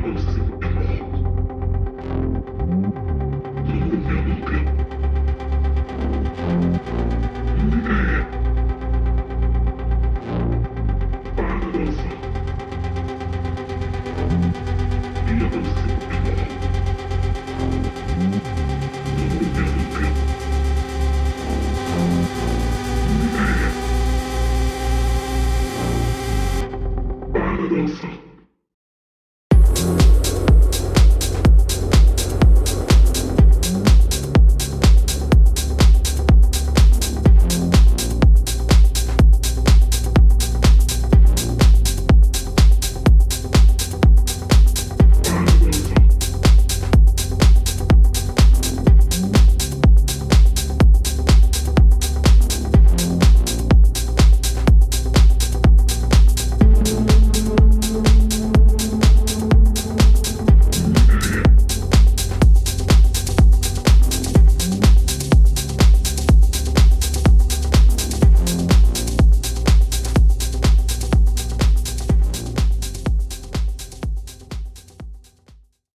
dança.